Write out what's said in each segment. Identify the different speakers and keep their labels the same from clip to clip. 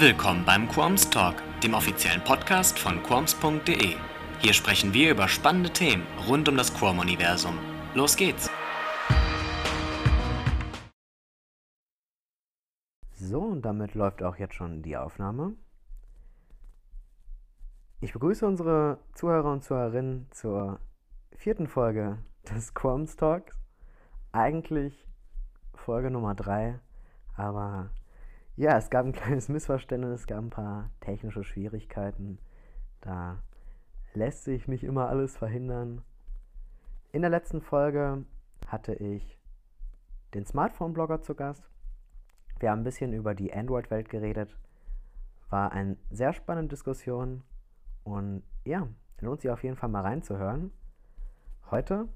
Speaker 1: Willkommen beim Quorms Talk, dem offiziellen Podcast von quorms.de. Hier sprechen wir über spannende Themen rund um das Quorm-Universum. Los geht's!
Speaker 2: So, und damit läuft auch jetzt schon die Aufnahme. Ich begrüße unsere Zuhörer und Zuhörerinnen zur vierten Folge des Quorms Talks. Eigentlich Folge Nummer 3, aber ja, es gab ein kleines Missverständnis, es gab ein paar technische Schwierigkeiten. Da lässt sich nicht immer alles verhindern. In der letzten Folge hatte ich den Smartphone-Blogger zu Gast. Wir haben ein bisschen über die Android-Welt geredet. War eine sehr spannende Diskussion und ja, lohnt sich auf jeden Fall mal reinzuhören. Heute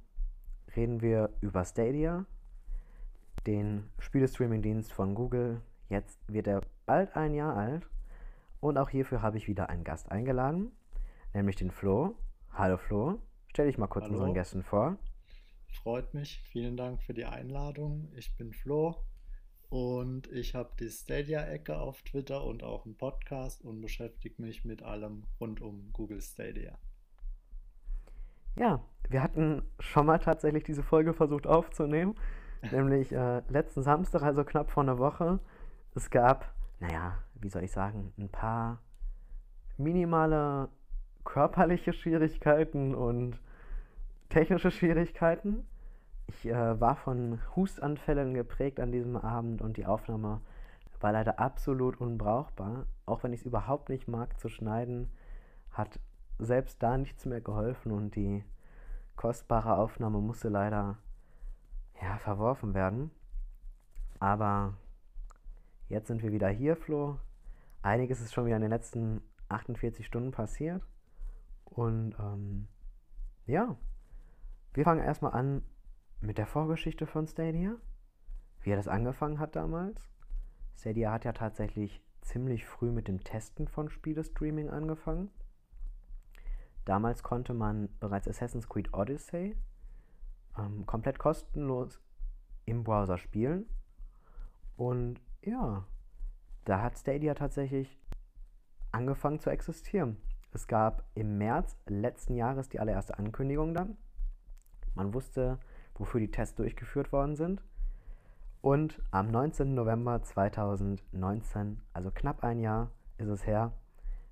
Speaker 2: reden wir über Stadia, den Spielestreaming-Dienst von Google, Jetzt wird er bald ein Jahr alt und auch hierfür habe ich wieder einen Gast eingeladen, nämlich den Flo. Hallo Flo, stell dich mal kurz Hallo. unseren Gästen vor.
Speaker 3: Freut mich, vielen Dank für die Einladung. Ich bin Flo und ich habe die Stadia-Ecke auf Twitter und auch einen Podcast und beschäftige mich mit allem rund um Google Stadia.
Speaker 2: Ja, wir hatten schon mal tatsächlich diese Folge versucht aufzunehmen, nämlich äh, letzten Samstag, also knapp vor einer Woche es gab, naja, wie soll ich sagen, ein paar minimale körperliche Schwierigkeiten und technische Schwierigkeiten. Ich äh, war von Hustanfällen geprägt an diesem Abend und die Aufnahme war leider absolut unbrauchbar. Auch wenn ich es überhaupt nicht mag zu schneiden, hat selbst da nichts mehr geholfen und die kostbare Aufnahme musste leider ja, verworfen werden. Aber Jetzt sind wir wieder hier, Flo. Einiges ist schon wieder in den letzten 48 Stunden passiert. Und ähm, ja, wir fangen erstmal an mit der Vorgeschichte von Stadia. Wie er das angefangen hat damals. Stadia hat ja tatsächlich ziemlich früh mit dem Testen von Spielestreaming angefangen. Damals konnte man bereits Assassin's Creed Odyssey ähm, komplett kostenlos im Browser spielen. Und ja, da hat Stadia tatsächlich angefangen zu existieren. Es gab im März letzten Jahres die allererste Ankündigung dann. Man wusste, wofür die Tests durchgeführt worden sind. Und am 19. November 2019, also knapp ein Jahr ist es her,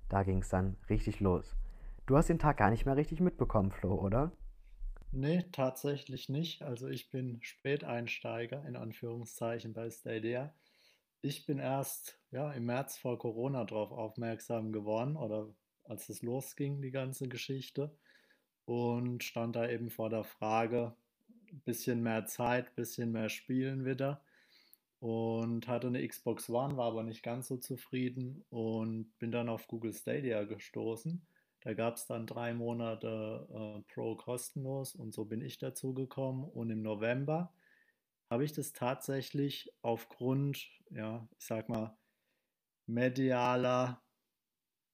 Speaker 2: da ging es dann richtig los. Du hast den Tag gar nicht mehr richtig mitbekommen, Flo, oder?
Speaker 3: Nee, tatsächlich nicht. Also ich bin Späteinsteiger in Anführungszeichen bei Stadia. Ich bin erst ja, im März vor Corona darauf aufmerksam geworden oder als es losging, die ganze Geschichte. Und stand da eben vor der Frage, bisschen mehr Zeit, bisschen mehr Spielen wieder. Und hatte eine Xbox One, war aber nicht ganz so zufrieden und bin dann auf Google Stadia gestoßen. Da gab es dann drei Monate äh, Pro kostenlos und so bin ich dazu gekommen. Und im November habe ich das tatsächlich aufgrund, ja, ich sag mal, medialer,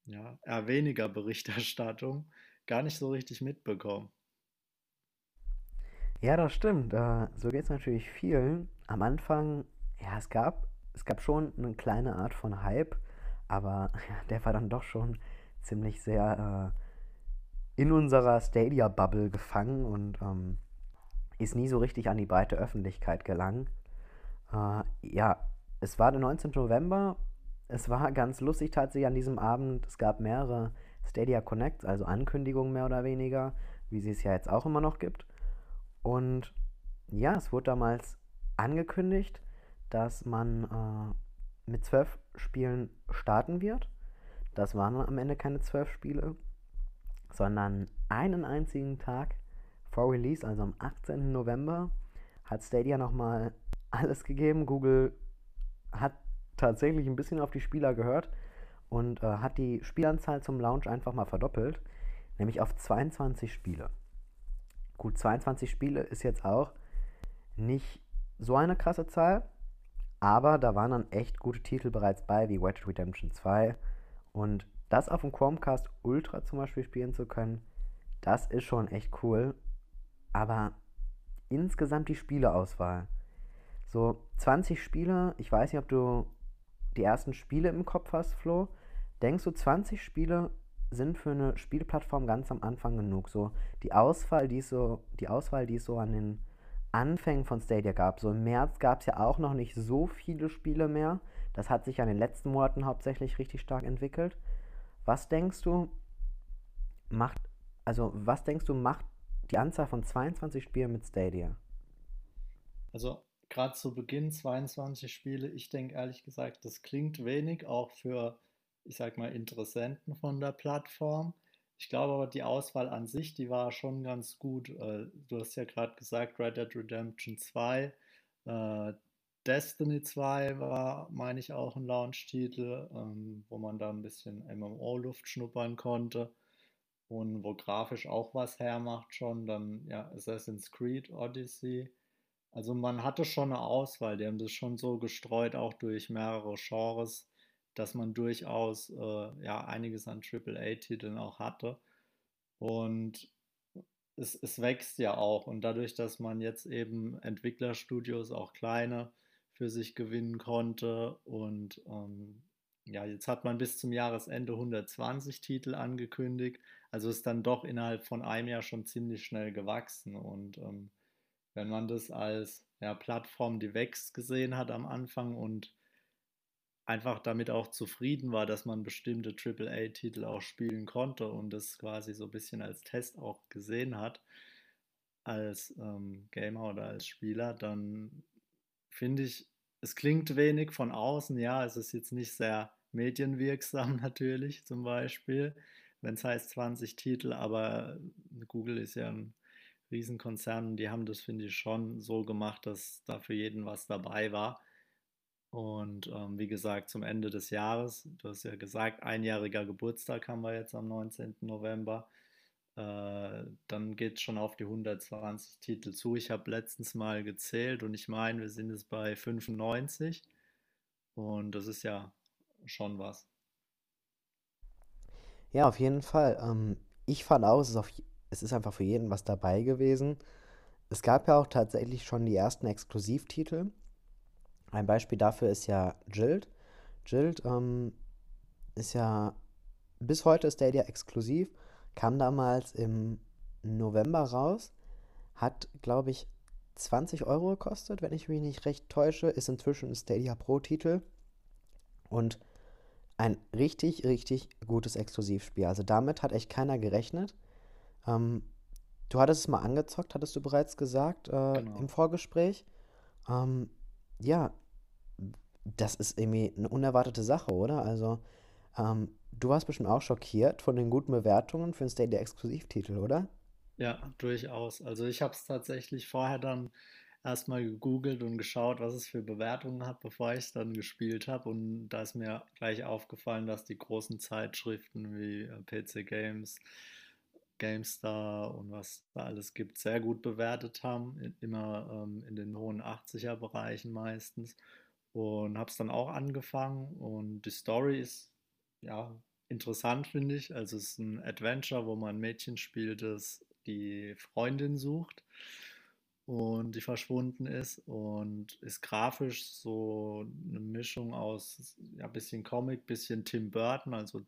Speaker 3: ja, eher weniger Berichterstattung gar nicht so richtig mitbekommen.
Speaker 2: Ja, das stimmt. Äh, so geht es natürlich vielen. Am Anfang, ja, es gab, es gab schon eine kleine Art von Hype, aber der war dann doch schon ziemlich sehr äh, in unserer Stadia-Bubble gefangen und ähm, ist nie so richtig an die breite Öffentlichkeit gelangt. Äh, ja, es war der 19. November. Es war ganz lustig tatsächlich an diesem Abend. Es gab mehrere Stadia Connects, also Ankündigungen mehr oder weniger, wie sie es ja jetzt auch immer noch gibt. Und ja, es wurde damals angekündigt, dass man äh, mit zwölf Spielen starten wird. Das waren am Ende keine zwölf Spiele, sondern einen einzigen Tag vor Release, also am 18. November, hat Stadia nochmal alles gegeben. Google hat tatsächlich ein bisschen auf die Spieler gehört und äh, hat die Spielanzahl zum Launch einfach mal verdoppelt, nämlich auf 22 Spiele. Gut, 22 Spiele ist jetzt auch nicht so eine krasse Zahl, aber da waren dann echt gute Titel bereits bei, wie Wedge Redemption 2 und das auf dem Chromecast Ultra zum Beispiel spielen zu können, das ist schon echt cool aber insgesamt die Spieleauswahl. So 20 Spiele, ich weiß nicht, ob du die ersten Spiele im Kopf hast, Flo, denkst du, 20 Spiele sind für eine Spielplattform ganz am Anfang genug? So die Auswahl, die es so, die Auswahl, die es so an den Anfängen von Stadia gab. So im März gab es ja auch noch nicht so viele Spiele mehr. Das hat sich ja in den letzten Monaten hauptsächlich richtig stark entwickelt. Was denkst du, macht, also was denkst du, macht die Anzahl von 22 Spielen mit Stadia?
Speaker 3: Also gerade zu Beginn 22 Spiele, ich denke ehrlich gesagt, das klingt wenig, auch für, ich sag mal, Interessenten von der Plattform. Ich glaube aber, die Auswahl an sich, die war schon ganz gut. Äh, du hast ja gerade gesagt, Red Dead Redemption 2, äh, Destiny 2 war, meine ich, auch ein Launch-Titel, ähm, wo man da ein bisschen MMO-Luft schnuppern konnte und wo grafisch auch was hermacht schon. Dann ja, Assassin's Creed Odyssey. Also man hatte schon eine Auswahl, die haben das schon so gestreut, auch durch mehrere Genres, dass man durchaus äh, ja einiges an AAA-Titeln auch hatte. Und es, es wächst ja auch. Und dadurch, dass man jetzt eben Entwicklerstudios, auch kleine, für sich gewinnen konnte. Und ähm, ja, jetzt hat man bis zum Jahresende 120 Titel angekündigt. Also ist dann doch innerhalb von einem Jahr schon ziemlich schnell gewachsen. Und ähm, wenn man das als ja, Plattform, die wächst, gesehen hat am Anfang und einfach damit auch zufrieden war, dass man bestimmte AAA-Titel auch spielen konnte und das quasi so ein bisschen als Test auch gesehen hat, als ähm, Gamer oder als Spieler, dann finde ich, es klingt wenig von außen, ja, es ist jetzt nicht sehr medienwirksam natürlich zum Beispiel, wenn es heißt 20 Titel, aber Google ist ja ein Riesenkonzern und die haben das, finde ich, schon so gemacht, dass da für jeden was dabei war. Und ähm, wie gesagt, zum Ende des Jahres, du hast ja gesagt, einjähriger Geburtstag haben wir jetzt am 19. November. Äh, dann geht es schon auf die 120 Titel zu. Ich habe letztens mal gezählt und ich meine, wir sind jetzt bei 95. Und das ist ja schon was.
Speaker 2: Ja, auf jeden Fall. Ähm, ich fand auch, es ist, auf, es ist einfach für jeden was dabei gewesen. Es gab ja auch tatsächlich schon die ersten Exklusivtitel. Ein Beispiel dafür ist ja Jild. Jild ähm, ist ja bis heute Stadia exklusiv, kam damals im November raus, hat, glaube ich, 20 Euro gekostet, wenn ich mich nicht recht täusche, ist inzwischen ein Stadia Pro-Titel und ein richtig, richtig gutes Exklusivspiel. Also damit hat echt keiner gerechnet. Ähm, du hattest es mal angezockt, hattest du bereits gesagt äh, genau. im Vorgespräch. Ähm, ja, das ist irgendwie eine unerwartete Sache, oder? Also, ähm, du warst bestimmt auch schockiert von den guten Bewertungen für den Stadia-Exklusivtitel, oder?
Speaker 3: Ja, durchaus. Also ich habe es tatsächlich vorher dann erstmal gegoogelt und geschaut, was es für Bewertungen hat, bevor ich es dann gespielt habe. Und da ist mir gleich aufgefallen, dass die großen Zeitschriften wie äh, PC Games, GameStar und was da alles gibt, sehr gut bewertet haben. Immer ähm, in den hohen 80er-Bereichen meistens. Und habe es dann auch angefangen. Und die Story ist ja interessant, finde ich. Also es ist ein Adventure, wo man ein Mädchen spielt, das die Freundin sucht und die verschwunden ist und ist grafisch so eine Mischung aus ja bisschen Comic, bisschen Tim Burton, also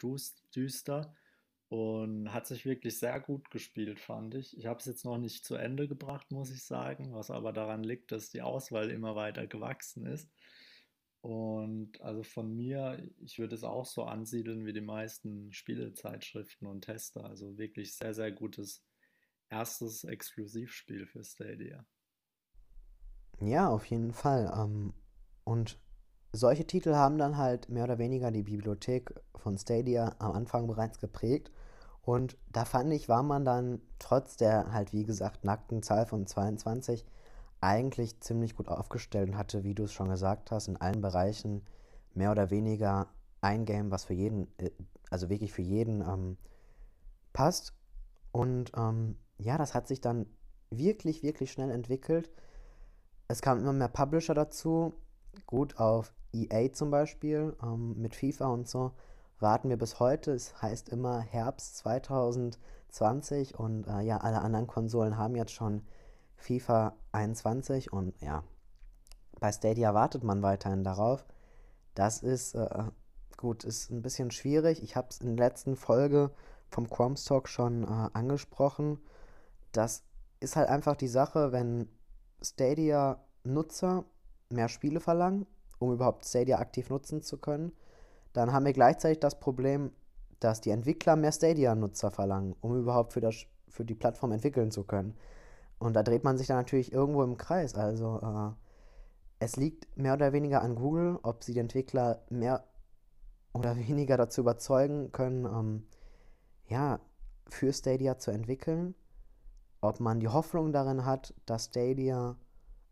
Speaker 3: düster und hat sich wirklich sehr gut gespielt, fand ich. Ich habe es jetzt noch nicht zu Ende gebracht, muss ich sagen, was aber daran liegt, dass die Auswahl immer weiter gewachsen ist. Und also von mir, ich würde es auch so ansiedeln wie die meisten Spielezeitschriften und Tester. Also wirklich sehr, sehr gutes erstes Exklusivspiel für Stadia.
Speaker 2: Ja, auf jeden Fall. Ähm, und solche Titel haben dann halt mehr oder weniger die Bibliothek von Stadia am Anfang bereits geprägt. Und da fand ich, war man dann trotz der halt, wie gesagt, nackten Zahl von 22 eigentlich ziemlich gut aufgestellt und hatte, wie du es schon gesagt hast, in allen Bereichen mehr oder weniger ein Game, was für jeden, äh, also wirklich für jeden ähm, passt. Und ähm, ja, das hat sich dann wirklich, wirklich schnell entwickelt. Es kamen immer mehr Publisher dazu. Gut, auf EA zum Beispiel ähm, mit FIFA und so warten wir bis heute. Es heißt immer Herbst 2020 und äh, ja, alle anderen Konsolen haben jetzt schon FIFA 21 und ja, bei Stadia wartet man weiterhin darauf. Das ist, äh, gut, ist ein bisschen schwierig. Ich habe es in der letzten Folge vom Qualms Talk schon äh, angesprochen. Das ist halt einfach die Sache, wenn Stadia-Nutzer mehr Spiele verlangen, um überhaupt Stadia aktiv nutzen zu können, dann haben wir gleichzeitig das Problem, dass die Entwickler mehr Stadia-Nutzer verlangen, um überhaupt für, das, für die Plattform entwickeln zu können. Und da dreht man sich dann natürlich irgendwo im Kreis. Also äh, es liegt mehr oder weniger an Google, ob sie die Entwickler mehr oder weniger dazu überzeugen können, ähm, ja, für Stadia zu entwickeln. Ob man die Hoffnung darin hat, dass Stadia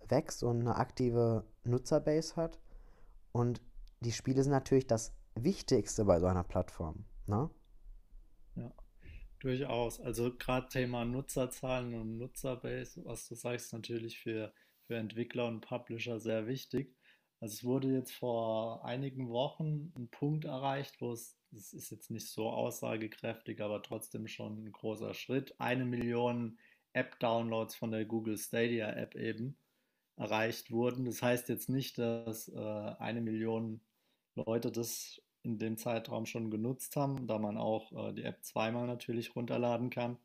Speaker 2: wächst und eine aktive Nutzerbase hat. Und die Spiele sind natürlich das Wichtigste bei so einer Plattform. Ne?
Speaker 3: Ja, durchaus. Also gerade Thema Nutzerzahlen und Nutzerbase, was du sagst, natürlich für, für Entwickler und Publisher sehr wichtig. Also es wurde jetzt vor einigen Wochen ein Punkt erreicht, wo es, es ist jetzt nicht so aussagekräftig, aber trotzdem schon ein großer Schritt. Eine Million App-Downloads von der Google Stadia App eben erreicht wurden. Das heißt jetzt nicht, dass äh, eine Million Leute das in dem Zeitraum schon genutzt haben, da man auch äh, die App zweimal natürlich runterladen kann.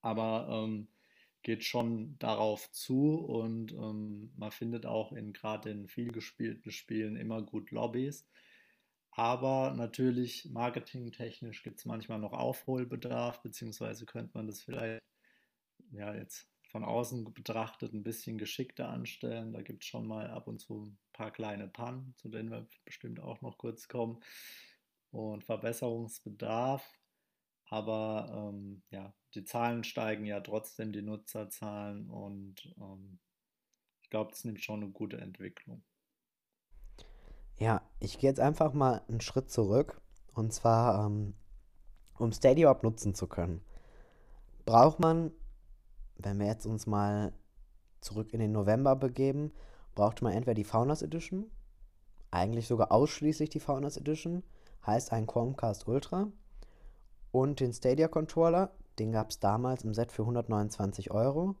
Speaker 3: Aber ähm, geht schon darauf zu und ähm, man findet auch in gerade in viel gespielten Spielen immer gut Lobbys. Aber natürlich marketingtechnisch gibt es manchmal noch Aufholbedarf, beziehungsweise könnte man das vielleicht ja jetzt von außen betrachtet ein bisschen geschickter anstellen. Da gibt es schon mal ab und zu ein paar kleine Pannen, zu denen wir bestimmt auch noch kurz kommen. Und Verbesserungsbedarf. Aber ähm, ja, die Zahlen steigen ja trotzdem, die Nutzerzahlen. Und ähm, ich glaube, das nimmt schon eine gute Entwicklung.
Speaker 2: Ja, ich gehe jetzt einfach mal einen Schritt zurück. Und zwar, ähm, um Stadia nutzen zu können, braucht man wenn wir jetzt uns mal zurück in den November begeben, braucht man entweder die Founders Edition, eigentlich sogar ausschließlich die Founders Edition, heißt ein Chromecast Ultra und den Stadia Controller, den gab es damals im Set für 129 Euro,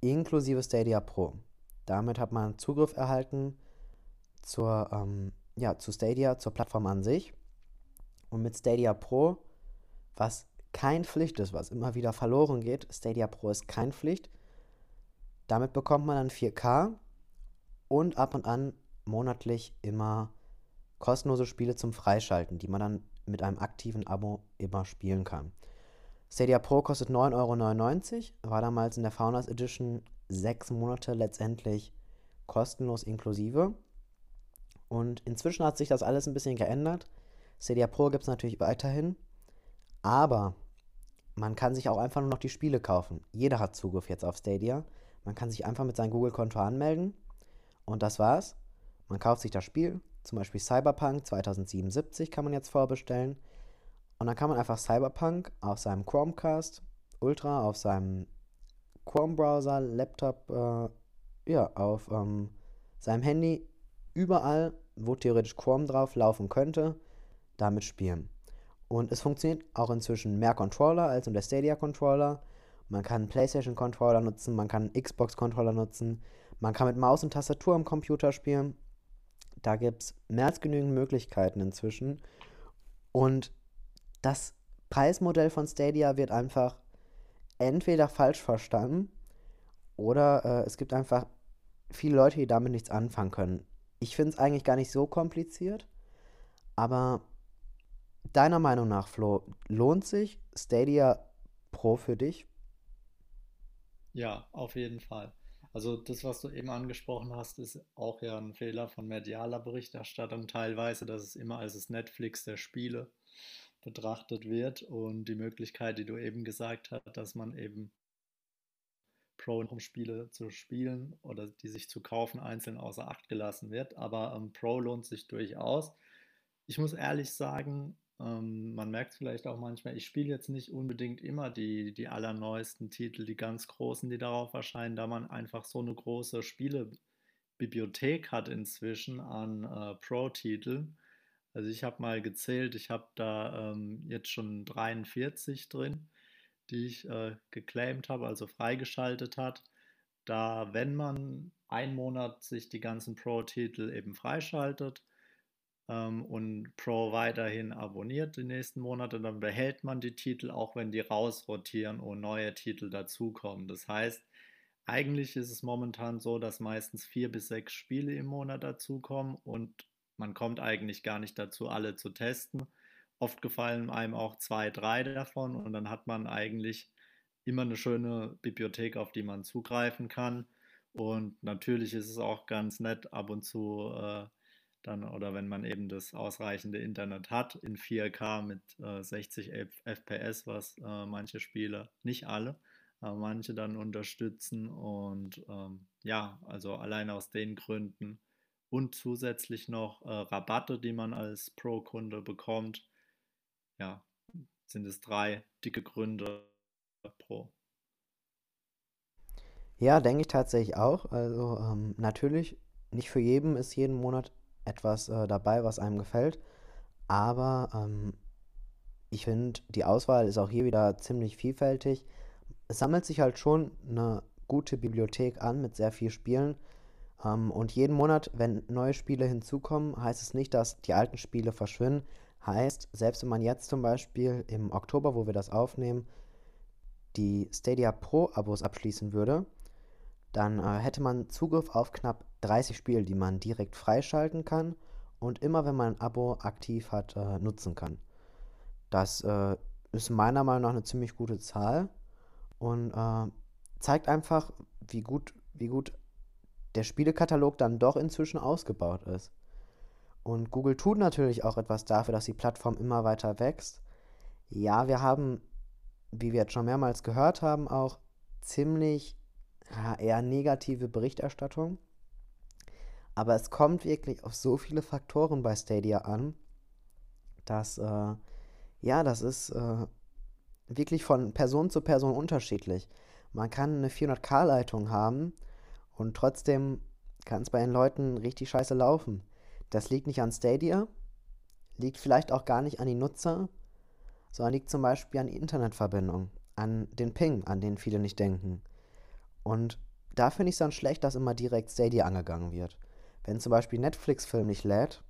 Speaker 2: inklusive Stadia Pro. Damit hat man Zugriff erhalten zur, ähm, ja, zu Stadia, zur Plattform an sich. Und mit Stadia Pro, was kein Pflicht ist, was immer wieder verloren geht. Stadia Pro ist kein Pflicht. Damit bekommt man dann 4K und ab und an monatlich immer kostenlose Spiele zum Freischalten, die man dann mit einem aktiven Abo immer spielen kann. Stadia Pro kostet 9,99 Euro, war damals in der Founders Edition sechs Monate letztendlich kostenlos inklusive. Und inzwischen hat sich das alles ein bisschen geändert. Stadia Pro gibt es natürlich weiterhin, aber man kann sich auch einfach nur noch die Spiele kaufen. Jeder hat Zugriff jetzt auf Stadia. Man kann sich einfach mit seinem Google-Konto anmelden und das war's. Man kauft sich das Spiel, zum Beispiel Cyberpunk 2077 kann man jetzt vorbestellen. Und dann kann man einfach Cyberpunk auf seinem Chromecast Ultra, auf seinem Chrome-Browser, Laptop, äh, ja, auf ähm, seinem Handy, überall, wo theoretisch Chrome drauf laufen könnte, damit spielen. Und es funktioniert auch inzwischen mehr Controller als der Stadia-Controller. Man kann einen PlayStation-Controller nutzen, man kann einen Xbox-Controller nutzen, man kann mit Maus und Tastatur am Computer spielen. Da gibt es mehr als genügend Möglichkeiten inzwischen. Und das Preismodell von Stadia wird einfach entweder falsch verstanden oder äh, es gibt einfach viele Leute, die damit nichts anfangen können. Ich finde es eigentlich gar nicht so kompliziert, aber Deiner Meinung nach, Flo, lohnt sich Stadia Pro für dich?
Speaker 3: Ja, auf jeden Fall. Also das, was du eben angesprochen hast, ist auch ja ein Fehler von medialer Berichterstattung teilweise, dass es immer als das Netflix der Spiele betrachtet wird und die Möglichkeit, die du eben gesagt hast, dass man eben Pro-Spiele zu spielen oder die sich zu kaufen einzeln außer Acht gelassen wird. Aber ähm, Pro lohnt sich durchaus. Ich muss ehrlich sagen, ähm, man merkt vielleicht auch manchmal, ich spiele jetzt nicht unbedingt immer die, die allerneuesten Titel, die ganz großen, die darauf erscheinen, da man einfach so eine große Spielebibliothek hat inzwischen an äh, Pro-Titeln. Also ich habe mal gezählt, ich habe da ähm, jetzt schon 43 drin, die ich äh, geclaimed habe, also freigeschaltet hat. Da, wenn man einen Monat sich die ganzen Pro-Titel eben freischaltet, ähm, und Pro weiterhin abonniert die nächsten Monate, dann behält man die Titel, auch wenn die rausrotieren und neue Titel dazukommen. Das heißt, eigentlich ist es momentan so, dass meistens vier bis sechs Spiele im Monat dazukommen und man kommt eigentlich gar nicht dazu, alle zu testen. Oft gefallen einem auch zwei, drei davon und dann hat man eigentlich immer eine schöne Bibliothek, auf die man zugreifen kann. Und natürlich ist es auch ganz nett, ab und zu äh, dann oder wenn man eben das ausreichende Internet hat in 4K mit äh, 60 FPS, was äh, manche Spiele, nicht alle, aber manche dann unterstützen und ähm, ja, also allein aus den Gründen und zusätzlich noch äh, Rabatte, die man als Pro-Kunde bekommt, ja, sind es drei dicke Gründe pro.
Speaker 2: Ja, denke ich tatsächlich auch. Also ähm, natürlich, nicht für jeden ist jeden Monat etwas äh, dabei, was einem gefällt. Aber ähm, ich finde, die Auswahl ist auch hier wieder ziemlich vielfältig. Es sammelt sich halt schon eine gute Bibliothek an mit sehr vielen Spielen. Ähm, und jeden Monat, wenn neue Spiele hinzukommen, heißt es nicht, dass die alten Spiele verschwinden. Heißt, selbst wenn man jetzt zum Beispiel im Oktober, wo wir das aufnehmen, die Stadia Pro-Abos abschließen würde, dann äh, hätte man Zugriff auf knapp 30 Spiele, die man direkt freischalten kann und immer, wenn man ein Abo aktiv hat, äh, nutzen kann. Das äh, ist meiner Meinung nach eine ziemlich gute Zahl und äh, zeigt einfach, wie gut, wie gut der Spielekatalog dann doch inzwischen ausgebaut ist. Und Google tut natürlich auch etwas dafür, dass die Plattform immer weiter wächst. Ja, wir haben, wie wir jetzt schon mehrmals gehört haben, auch ziemlich ja, eher negative Berichterstattung. Aber es kommt wirklich auf so viele Faktoren bei Stadia an, dass, äh, ja, das ist äh, wirklich von Person zu Person unterschiedlich. Man kann eine 400k-Leitung haben und trotzdem kann es bei den Leuten richtig scheiße laufen. Das liegt nicht an Stadia, liegt vielleicht auch gar nicht an die Nutzer, sondern liegt zum Beispiel an die Internetverbindung, an den Ping, an den viele nicht denken. Und da finde ich es dann schlecht, dass immer direkt Stadia angegangen wird. Wenn zum Beispiel Netflix-Film nicht lädt,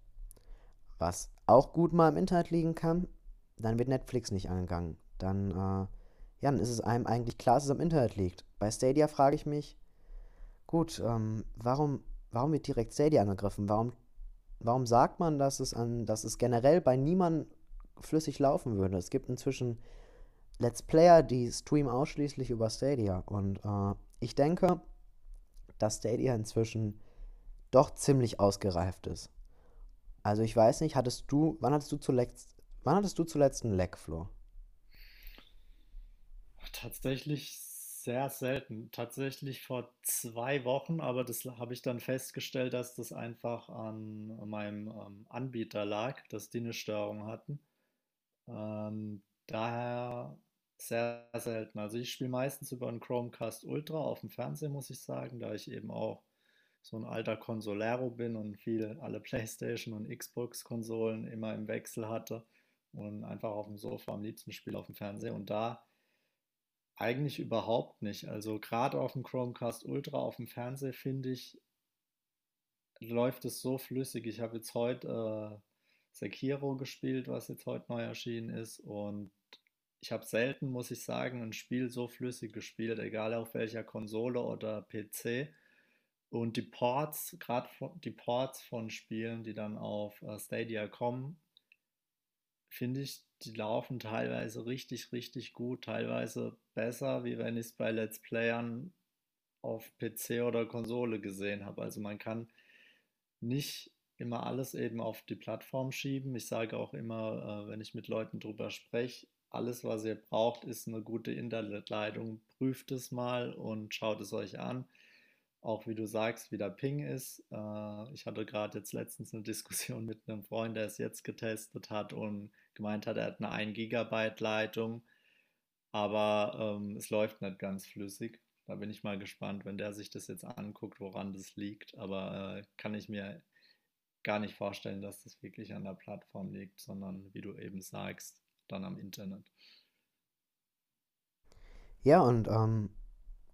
Speaker 2: was auch gut mal im Internet liegen kann, dann wird Netflix nicht angegangen. Dann, äh, ja, dann ist es einem eigentlich klar, dass es am Internet liegt. Bei Stadia frage ich mich, gut, ähm, warum, warum wird direkt Stadia angegriffen? Warum, warum sagt man, dass es, an, dass es generell bei niemandem flüssig laufen würde? Es gibt inzwischen Let's Player, die streamen ausschließlich über Stadia. Und äh, ich denke, dass Stadia inzwischen doch ziemlich ausgereift ist. Also ich weiß nicht, hattest du, wann hattest du zuletzt, wann hattest du zuletzt einen Leck?
Speaker 3: Tatsächlich sehr selten. Tatsächlich vor zwei Wochen, aber das habe ich dann festgestellt, dass das einfach an meinem ähm, Anbieter lag, dass die eine Störung hatten. Ähm, daher sehr selten. Also ich spiele meistens über einen Chromecast Ultra auf dem Fernseher, muss ich sagen, da ich eben auch so ein alter Consolero bin und viele, alle Playstation und Xbox-Konsolen immer im Wechsel hatte und einfach auf dem Sofa am liebsten spiele auf dem Fernseher und da eigentlich überhaupt nicht. Also gerade auf dem Chromecast Ultra auf dem Fernseher finde ich, läuft es so flüssig. Ich habe jetzt heute äh, Sekiro gespielt, was jetzt heute neu erschienen ist und ich habe selten, muss ich sagen, ein Spiel so flüssig gespielt, egal auf welcher Konsole oder PC. Und die Ports, gerade die Ports von Spielen, die dann auf äh, Stadia kommen, finde ich, die laufen teilweise richtig, richtig gut, teilweise besser, wie wenn ich es bei Let's Playern auf PC oder Konsole gesehen habe. Also man kann nicht immer alles eben auf die Plattform schieben. Ich sage auch immer, äh, wenn ich mit Leuten drüber spreche, alles, was ihr braucht, ist eine gute Internetleitung. Prüft es mal und schaut es euch an. Auch wie du sagst, wie der Ping ist. Äh, ich hatte gerade jetzt letztens eine Diskussion mit einem Freund, der es jetzt getestet hat und gemeint hat, er hat eine 1 Gigabyte Leitung, aber ähm, es läuft nicht ganz flüssig. Da bin ich mal gespannt, wenn der sich das jetzt anguckt, woran das liegt. Aber äh, kann ich mir gar nicht vorstellen, dass das wirklich an der Plattform liegt, sondern wie du eben sagst, dann am Internet.
Speaker 2: Ja, und ähm,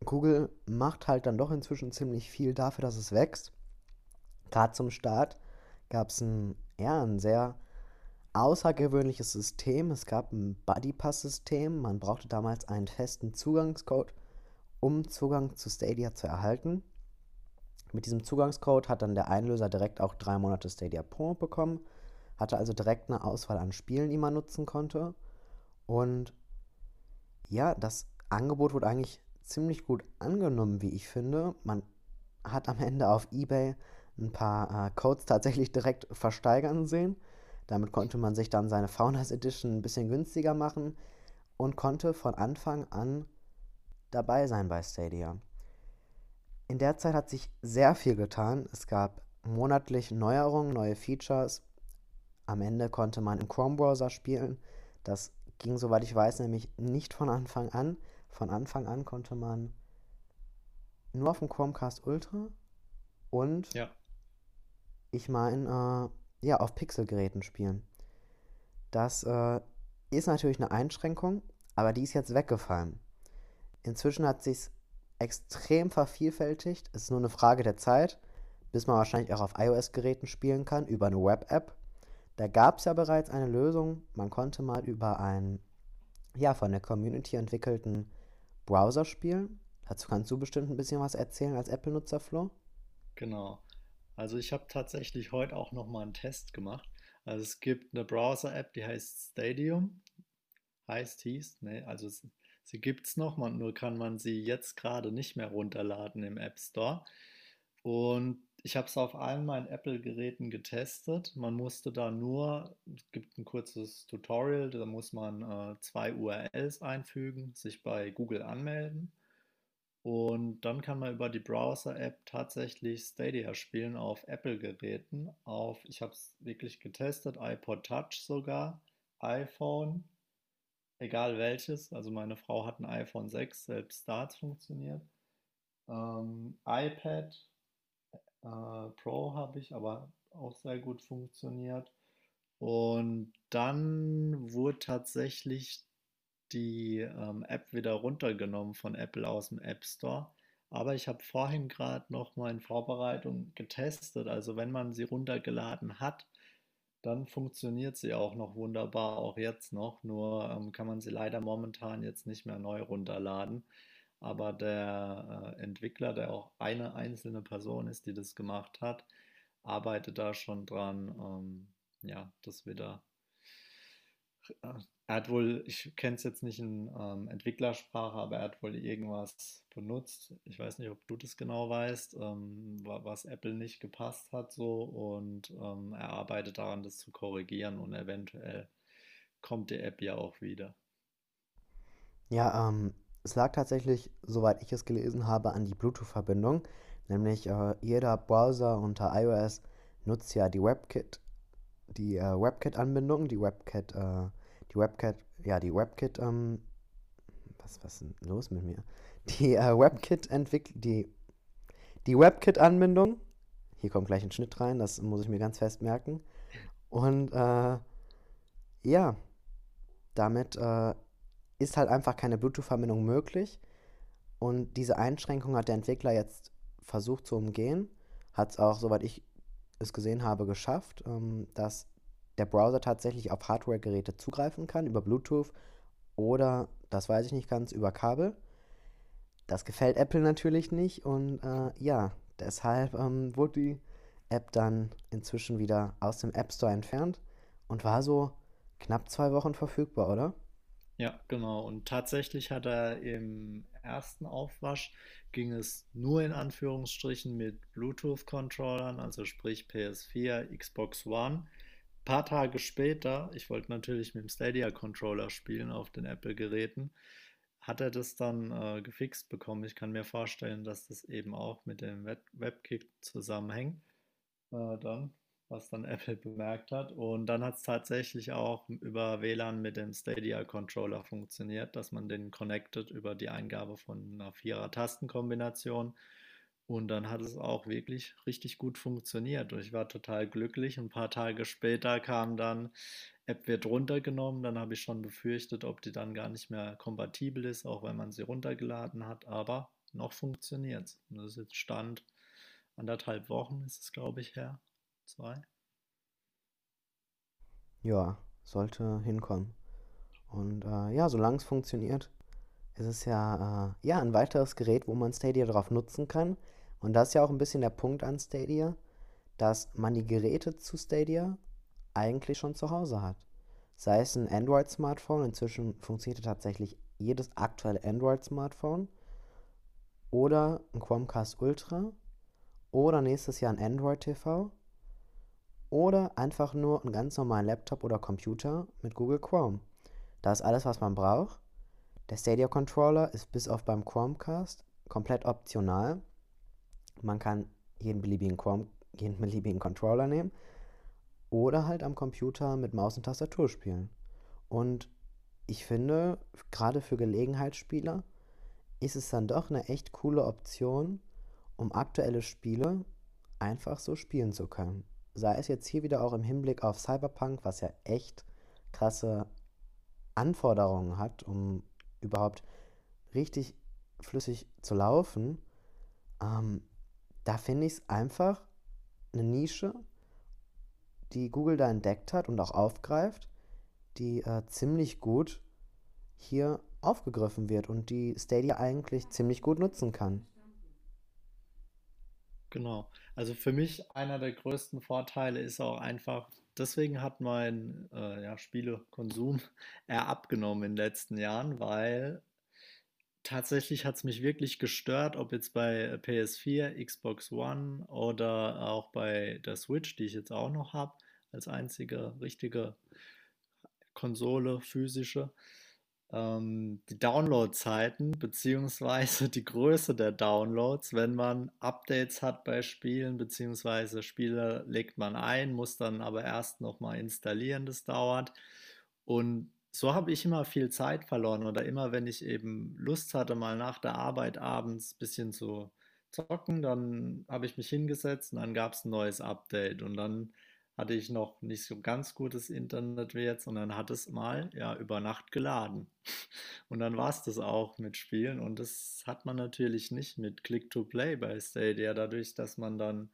Speaker 2: Google macht halt dann doch inzwischen ziemlich viel dafür, dass es wächst. Gerade zum Start gab es ein, ja, ein sehr außergewöhnliches System. Es gab ein Buddy Pass System. Man brauchte damals einen festen Zugangscode, um Zugang zu Stadia zu erhalten. Mit diesem Zugangscode hat dann der Einlöser direkt auch drei Monate Stadia Pro bekommen, hatte also direkt eine Auswahl an Spielen, die man nutzen konnte. Und ja, das Angebot wurde eigentlich ziemlich gut angenommen, wie ich finde. Man hat am Ende auf eBay ein paar äh, Codes tatsächlich direkt versteigern sehen. Damit konnte man sich dann seine Faunas Edition ein bisschen günstiger machen und konnte von Anfang an dabei sein bei Stadia. In der Zeit hat sich sehr viel getan. Es gab monatlich Neuerungen, neue Features. Am Ende konnte man im Chrome-Browser spielen. Das ging, soweit ich weiß, nämlich nicht von Anfang an. Von Anfang an konnte man nur auf dem Chromecast Ultra und
Speaker 3: Ja,
Speaker 2: ich meine, äh, ja, auf Pixel-Geräten spielen. Das äh, ist natürlich eine Einschränkung, aber die ist jetzt weggefallen. Inzwischen hat sich extrem vervielfältigt. Es ist nur eine Frage der Zeit, bis man wahrscheinlich auch auf iOS-Geräten spielen kann über eine Web-App. Da gab es ja bereits eine Lösung. Man konnte mal über einen, ja, von der Community entwickelten Browser spielen. Dazu kannst du bestimmt ein bisschen was erzählen als Apple-Nutzer, Flo.
Speaker 3: genau. Also ich habe tatsächlich heute auch noch mal einen Test gemacht. Also es gibt eine Browser-App, die heißt Stadium. Heißt, hieß, ne, also sie gibt es noch, man, nur kann man sie jetzt gerade nicht mehr runterladen im App Store. Und ich habe es auf allen meinen Apple-Geräten getestet. Man musste da nur, es gibt ein kurzes Tutorial, da muss man äh, zwei URLs einfügen, sich bei Google anmelden. Und dann kann man über die Browser-App tatsächlich Stadia spielen auf Apple-Geräten. Auf, ich habe es wirklich getestet, iPod Touch sogar, iPhone, egal welches. Also meine Frau hat ein iPhone 6, selbst da hat es funktioniert. Ähm, iPad äh, Pro habe ich, aber auch sehr gut funktioniert. Und dann wurde tatsächlich die ähm, App wieder runtergenommen von Apple aus dem App Store. Aber ich habe vorhin gerade noch mal in Vorbereitung getestet. Also wenn man sie runtergeladen hat, dann funktioniert sie auch noch wunderbar, auch jetzt noch. Nur ähm, kann man sie leider momentan jetzt nicht mehr neu runterladen. Aber der äh, Entwickler, der auch eine einzelne Person ist, die das gemacht hat, arbeitet da schon dran, ähm, ja, das wieder äh, er hat wohl, ich kenne es jetzt nicht in ähm, Entwicklersprache, aber er hat wohl irgendwas benutzt. Ich weiß nicht, ob du das genau weißt, ähm, was Apple nicht gepasst hat so und ähm, er arbeitet daran, das zu korrigieren und eventuell kommt die App ja auch wieder.
Speaker 2: Ja, ähm, es lag tatsächlich, soweit ich es gelesen habe, an die Bluetooth-Verbindung. Nämlich äh, jeder Browser unter iOS nutzt ja die WebKit, die äh, WebKit-Anbindung, die WebKit, äh, die WebKit, ja, die WebKit, ähm, was, was ist denn los mit mir? Die äh, WebKit entwickelt, die, die WebKit-Anbindung, hier kommt gleich ein Schnitt rein, das muss ich mir ganz fest merken. Und äh, ja, damit äh, ist halt einfach keine Bluetooth-Verbindung möglich. Und diese Einschränkung hat der Entwickler jetzt versucht zu umgehen. Hat es auch, soweit ich es gesehen habe, geschafft, ähm, dass der Browser tatsächlich auf Hardware-Geräte zugreifen kann über Bluetooth oder, das weiß ich nicht ganz, über Kabel. Das gefällt Apple natürlich nicht und äh, ja, deshalb ähm, wurde die App dann inzwischen wieder aus dem App Store entfernt und war so knapp zwei Wochen verfügbar, oder?
Speaker 3: Ja, genau. Und tatsächlich hat er im ersten Aufwasch ging es nur in Anführungsstrichen mit Bluetooth-Controllern, also sprich PS4, Xbox One. Ein paar Tage später, ich wollte natürlich mit dem Stadia-Controller spielen auf den Apple-Geräten, hat er das dann äh, gefixt bekommen. Ich kann mir vorstellen, dass das eben auch mit dem Web WebKit zusammenhängt. Äh, dann, was dann Apple bemerkt hat. Und dann hat es tatsächlich auch über WLAN mit dem Stadia-Controller funktioniert, dass man den connected über die Eingabe von einer Vierer-Tastenkombination. Und dann hat es auch wirklich richtig gut funktioniert. Und ich war total glücklich. Ein paar Tage später kam dann, App wird runtergenommen. Dann habe ich schon befürchtet, ob die dann gar nicht mehr kompatibel ist, auch wenn man sie runtergeladen hat. Aber noch funktioniert es. Das ist jetzt Stand anderthalb Wochen, ist es, glaube ich, her. Zwei.
Speaker 2: Ja, sollte hinkommen. Und äh, ja, solange es funktioniert, ist es ja, äh, ja ein weiteres Gerät, wo man Stadia drauf nutzen kann. Und das ist ja auch ein bisschen der Punkt an Stadia, dass man die Geräte zu Stadia eigentlich schon zu Hause hat. Sei es ein Android-Smartphone, inzwischen funktioniert tatsächlich jedes aktuelle Android-Smartphone, oder ein Chromecast Ultra, oder nächstes Jahr ein Android TV, oder einfach nur einen ganz normalen Laptop oder Computer mit Google Chrome. Das ist alles, was man braucht. Der Stadia Controller ist bis auf beim Chromecast komplett optional. Man kann jeden beliebigen, Chrome, jeden beliebigen Controller nehmen oder halt am Computer mit Maus und Tastatur spielen. Und ich finde, gerade für Gelegenheitsspieler ist es dann doch eine echt coole Option, um aktuelle Spiele einfach so spielen zu können. Sei es jetzt hier wieder auch im Hinblick auf Cyberpunk, was ja echt krasse Anforderungen hat, um überhaupt richtig flüssig zu laufen, ähm, da finde ich es einfach eine Nische, die Google da entdeckt hat und auch aufgreift, die äh, ziemlich gut hier aufgegriffen wird und die Stadia eigentlich ziemlich gut nutzen kann.
Speaker 3: Genau. Also für mich einer der größten Vorteile ist auch einfach, deswegen hat mein äh, ja, Spielekonsum eher abgenommen in den letzten Jahren, weil tatsächlich hat es mich wirklich gestört, ob jetzt bei PS4, Xbox One oder auch bei der Switch, die ich jetzt auch noch habe, als einzige richtige Konsole, physische, ähm, die Downloadzeiten beziehungsweise die Größe der Downloads, wenn man Updates hat bei Spielen beziehungsweise Spiele legt man ein, muss dann aber erst nochmal installieren, das dauert. Und so habe ich immer viel Zeit verloren oder immer, wenn ich eben Lust hatte, mal nach der Arbeit abends ein bisschen zu zocken, dann habe ich mich hingesetzt und dann gab es ein neues Update und dann hatte ich noch nicht so ganz gutes Internet wie jetzt und dann hat es mal ja über Nacht geladen. Und dann war es das auch mit Spielen und das hat man natürlich nicht mit Click-to-Play bei Stadia, dadurch, dass man dann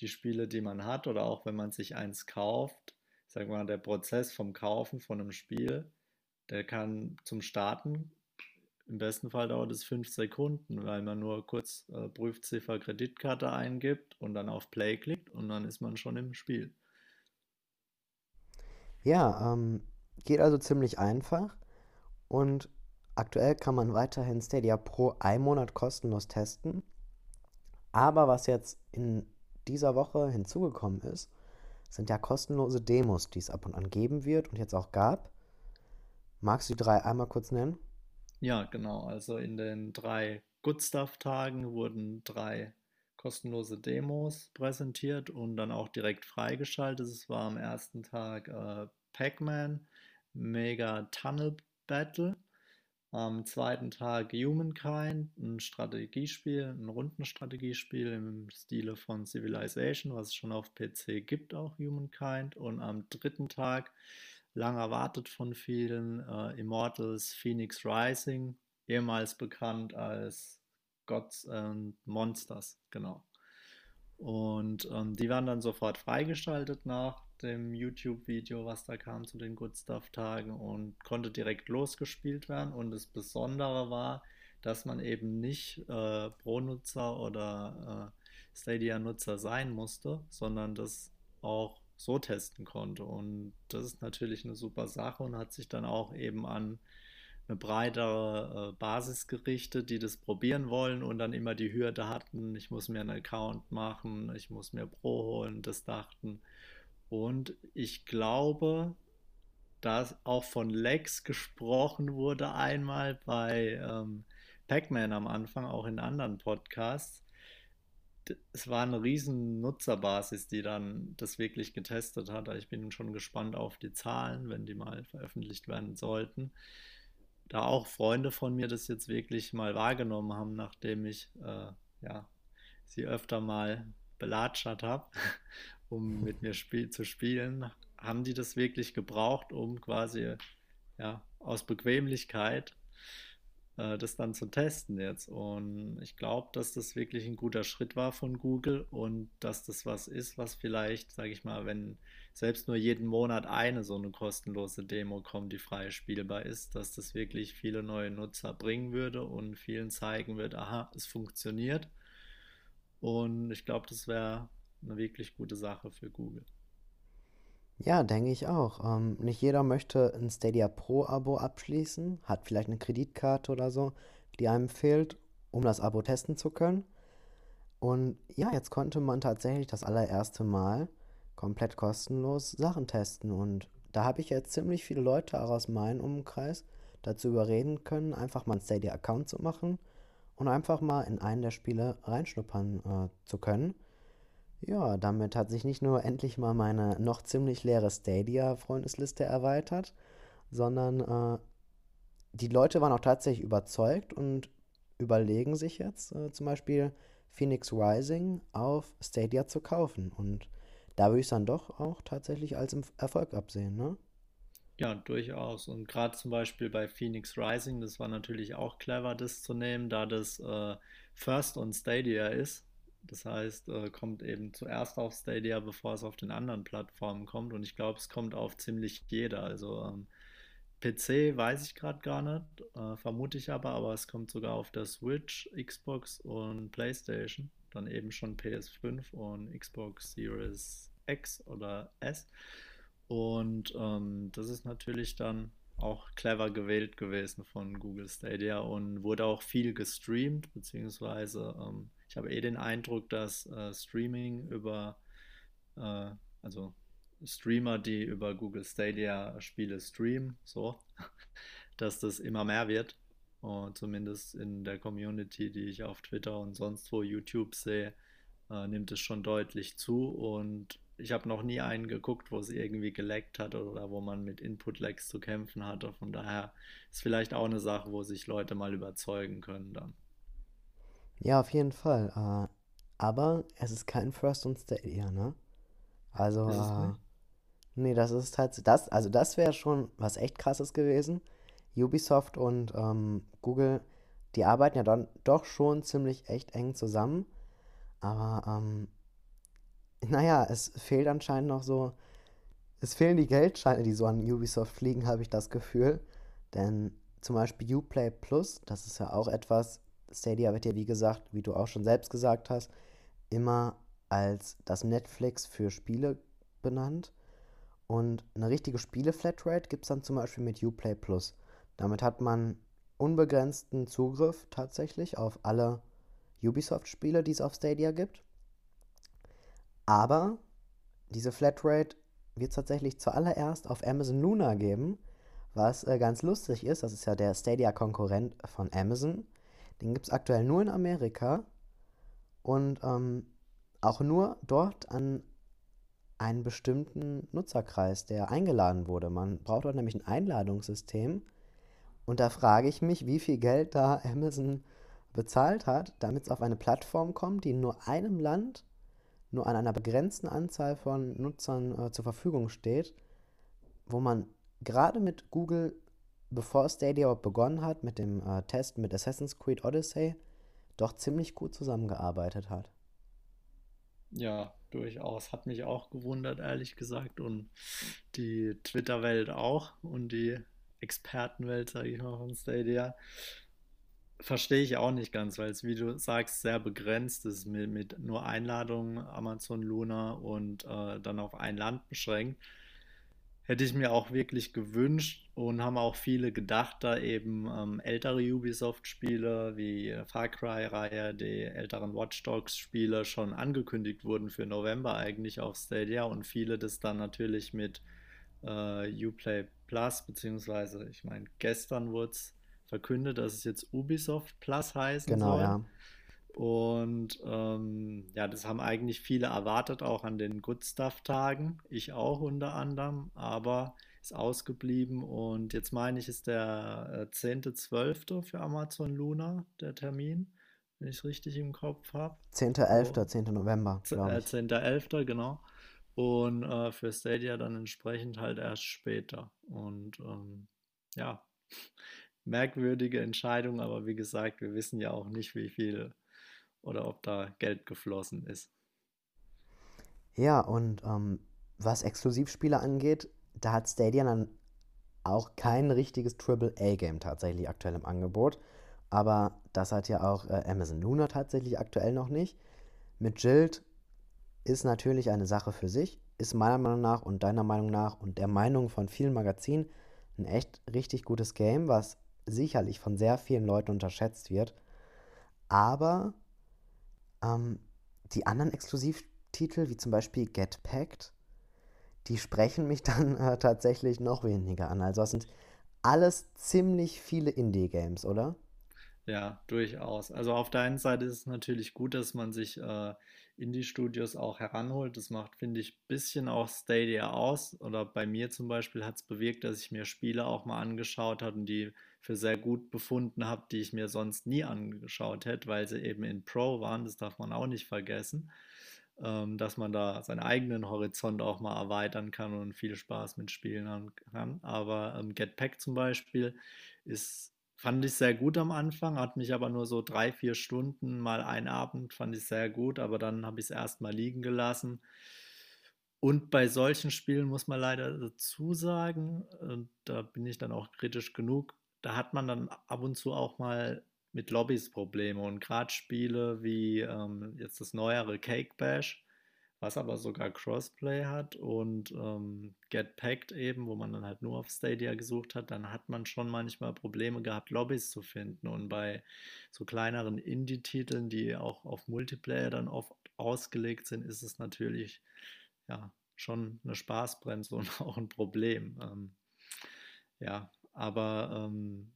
Speaker 3: die Spiele, die man hat oder auch wenn man sich eins kauft, sag mal, der Prozess vom Kaufen von einem Spiel, der kann zum Starten, im besten Fall dauert es fünf Sekunden, weil man nur kurz äh, Prüfziffer Kreditkarte eingibt und dann auf Play klickt und dann ist man schon im Spiel.
Speaker 2: Ja, ähm, geht also ziemlich einfach und aktuell kann man weiterhin Stadia Pro einen Monat kostenlos testen. Aber was jetzt in dieser Woche hinzugekommen ist, sind ja kostenlose Demos, die es ab und an geben wird und jetzt auch gab. Magst du die drei einmal kurz nennen?
Speaker 3: Ja, genau. Also in den drei Good Stuff-Tagen wurden drei kostenlose Demos präsentiert und dann auch direkt freigeschaltet. Es war am ersten Tag äh, Pac-Man, Mega Tunnel Battle. Am zweiten Tag Humankind, ein Strategiespiel, ein Rundenstrategiespiel im Stile von Civilization, was es schon auf PC gibt, auch Humankind. Und am dritten Tag, lang erwartet von vielen, äh, Immortals Phoenix Rising, ehemals bekannt als Gods and Monsters, genau. Und ähm, die waren dann sofort freigeschaltet nach dem YouTube-Video, was da kam zu den Good Stuff-Tagen und konnte direkt losgespielt werden. Und das Besondere war, dass man eben nicht äh, Pro-Nutzer oder äh, Stadia-Nutzer sein musste, sondern das auch so testen konnte. Und das ist natürlich eine super Sache und hat sich dann auch eben an eine breitere äh, Basis gerichtet, die das probieren wollen und dann immer die Hürde hatten, ich muss mir einen Account machen, ich muss mir Pro holen, das dachten. Und ich glaube, dass auch von Lex gesprochen wurde einmal bei ähm, Pac-Man am Anfang, auch in anderen Podcasts. Es war eine riesen Nutzerbasis, die dann das wirklich getestet hat. Ich bin schon gespannt auf die Zahlen, wenn die mal veröffentlicht werden sollten da auch Freunde von mir das jetzt wirklich mal wahrgenommen haben, nachdem ich äh, ja, sie öfter mal belatschert habe, um mit mir spiel zu spielen, haben die das wirklich gebraucht, um quasi ja, aus Bequemlichkeit äh, das dann zu testen jetzt. Und ich glaube, dass das wirklich ein guter Schritt war von Google und dass das was ist, was vielleicht, sage ich mal, wenn selbst nur jeden Monat eine so eine kostenlose Demo kommt, die frei spielbar ist, dass das wirklich viele neue Nutzer bringen würde und vielen zeigen wird, aha, es funktioniert. Und ich glaube, das wäre eine wirklich gute Sache für Google.
Speaker 2: Ja, denke ich auch. Ähm, nicht jeder möchte ein Stadia Pro-Abo abschließen, hat vielleicht eine Kreditkarte oder so, die einem fehlt, um das Abo testen zu können. Und ja, jetzt konnte man tatsächlich das allererste Mal komplett kostenlos Sachen testen. Und da habe ich jetzt ziemlich viele Leute auch aus meinem Umkreis dazu überreden können, einfach mal einen Stadia-Account zu machen und einfach mal in einen der Spiele reinschnuppern äh, zu können. Ja, damit hat sich nicht nur endlich mal meine noch ziemlich leere Stadia-Freundesliste erweitert, sondern äh, die Leute waren auch tatsächlich überzeugt und überlegen sich jetzt äh, zum Beispiel Phoenix Rising auf Stadia zu kaufen. Und da würde ich es dann doch auch tatsächlich als Erfolg absehen, ne?
Speaker 3: Ja, durchaus. Und gerade zum Beispiel bei Phoenix Rising, das war natürlich auch clever, das zu nehmen, da das äh, First on Stadia ist. Das heißt, äh, kommt eben zuerst auf Stadia, bevor es auf den anderen Plattformen kommt. Und ich glaube, es kommt auf ziemlich jeder. Also ähm, PC weiß ich gerade gar nicht, äh, vermute ich aber, aber es kommt sogar auf der Switch, Xbox und PlayStation. Dann eben schon PS5 und Xbox Series X oder S. Und ähm, das ist natürlich dann auch clever gewählt gewesen von Google Stadia und wurde auch viel gestreamt, beziehungsweise ähm, ich habe eh den Eindruck, dass äh, Streaming über, äh, also Streamer, die über Google Stadia Spiele streamen, so, dass das immer mehr wird. Und zumindest in der Community, die ich auf Twitter und sonst wo YouTube sehe, äh, nimmt es schon deutlich zu. Und ich habe noch nie einen geguckt, wo es irgendwie geleckt hat oder wo man mit Input-Lags zu kämpfen hatte. Von daher ist vielleicht auch eine Sache, wo sich Leute mal überzeugen können dann.
Speaker 2: Ja, auf jeden Fall. Äh, aber es ist kein First und Stadia, ne? Also, äh, nee, das ist halt, das, also das wäre schon was echt krasses gewesen. Ubisoft und ähm, Google, die arbeiten ja dann doch schon ziemlich echt eng zusammen. Aber, ähm, naja, es fehlt anscheinend noch so, es fehlen die Geldscheine, die so an Ubisoft fliegen, habe ich das Gefühl. Denn zum Beispiel Uplay Plus, das ist ja auch etwas, Stadia wird ja, wie gesagt, wie du auch schon selbst gesagt hast, immer als das Netflix für Spiele benannt. Und eine richtige Spiele-Flatrate gibt es dann zum Beispiel mit Uplay Plus. Damit hat man unbegrenzten Zugriff tatsächlich auf alle Ubisoft-Spiele, die es auf Stadia gibt. Aber diese Flatrate wird es tatsächlich zuallererst auf Amazon Luna geben, was äh, ganz lustig ist. Das ist ja der Stadia-Konkurrent von Amazon. Den gibt es aktuell nur in Amerika und ähm, auch nur dort an einen bestimmten Nutzerkreis, der eingeladen wurde. Man braucht dort nämlich ein Einladungssystem. Und da frage ich mich, wie viel Geld da Amazon bezahlt hat, damit es auf eine Plattform kommt, die nur einem Land nur an einer begrenzten Anzahl von Nutzern äh, zur Verfügung steht, wo man gerade mit Google bevor Stadia begonnen hat mit dem äh, Test mit Assassin's Creed Odyssey, doch ziemlich gut zusammengearbeitet hat.
Speaker 3: Ja, durchaus. Hat mich auch gewundert, ehrlich gesagt. Und die Twitter-Welt auch und die Expertenwelt, sage ich mal, von Stadia. Verstehe ich auch nicht ganz, weil es, wie du sagst, sehr begrenzt ist mit, mit nur Einladungen Amazon Luna und äh, dann auf ein Land beschränkt hätte ich mir auch wirklich gewünscht und haben auch viele gedacht, da eben ähm, ältere Ubisoft-Spiele wie Far Cry-Reihe, die älteren Watch Dogs-Spiele schon angekündigt wurden für November eigentlich auf Stadia und viele das dann natürlich mit äh, Uplay Plus, beziehungsweise ich meine, gestern wurde es verkündet, dass es jetzt Ubisoft Plus heißen genau, soll. Ja. Und ähm, ja, das haben eigentlich viele erwartet, auch an den Good Stuff-Tagen. Ich auch unter anderem, aber ist ausgeblieben. Und jetzt meine ich, ist der 10.12. Äh, für Amazon Luna der Termin, wenn ich es richtig im Kopf habe.
Speaker 2: 10.11., so. 10. November.
Speaker 3: Äh, 10.11., genau. Und äh, für Stadia dann entsprechend halt erst später. Und ähm, ja, merkwürdige Entscheidung, aber wie gesagt, wir wissen ja auch nicht, wie viel oder ob da Geld geflossen ist.
Speaker 2: Ja, und ähm, was Exklusivspiele angeht, da hat Stadia dann auch kein richtiges AAA-Game tatsächlich aktuell im Angebot. Aber das hat ja auch äh, Amazon Luna tatsächlich aktuell noch nicht. Mit Jilt ist natürlich eine Sache für sich, ist meiner Meinung nach und deiner Meinung nach und der Meinung von vielen Magazinen ein echt richtig gutes Game, was sicherlich von sehr vielen Leuten unterschätzt wird. Aber ähm, die anderen Exklusivtitel, wie zum Beispiel Get Packed, die sprechen mich dann äh, tatsächlich noch weniger an. Also es sind alles ziemlich viele Indie-Games, oder?
Speaker 3: Ja, durchaus. Also auf der einen Seite ist es natürlich gut, dass man sich äh, Indie-Studios auch heranholt. Das macht, finde ich, ein bisschen auch Stadia aus. Oder bei mir zum Beispiel hat es bewirkt, dass ich mir Spiele auch mal angeschaut habe und die für sehr gut befunden habe, die ich mir sonst nie angeschaut hätte, weil sie eben in Pro waren. Das darf man auch nicht vergessen ähm, dass man da seinen eigenen Horizont auch mal erweitern kann und viel Spaß mit Spielen haben kann. Aber ähm, Get Pack zum Beispiel ist, fand ich sehr gut am Anfang, hat mich aber nur so drei, vier Stunden mal ein Abend, fand ich sehr gut, aber dann habe ich es erstmal liegen gelassen. Und bei solchen Spielen muss man leider dazu sagen, und da bin ich dann auch kritisch genug, da hat man dann ab und zu auch mal mit Lobbys Probleme und gerade Spiele wie ähm, jetzt das neuere Cake Bash, was aber sogar Crossplay hat und ähm, Get Packed eben, wo man dann halt nur auf Stadia gesucht hat, dann hat man schon manchmal Probleme gehabt, Lobbys zu finden und bei so kleineren Indie-Titeln, die auch auf Multiplayer dann oft ausgelegt sind, ist es natürlich ja schon eine Spaßbremse und auch ein Problem. Ähm, ja, aber ähm,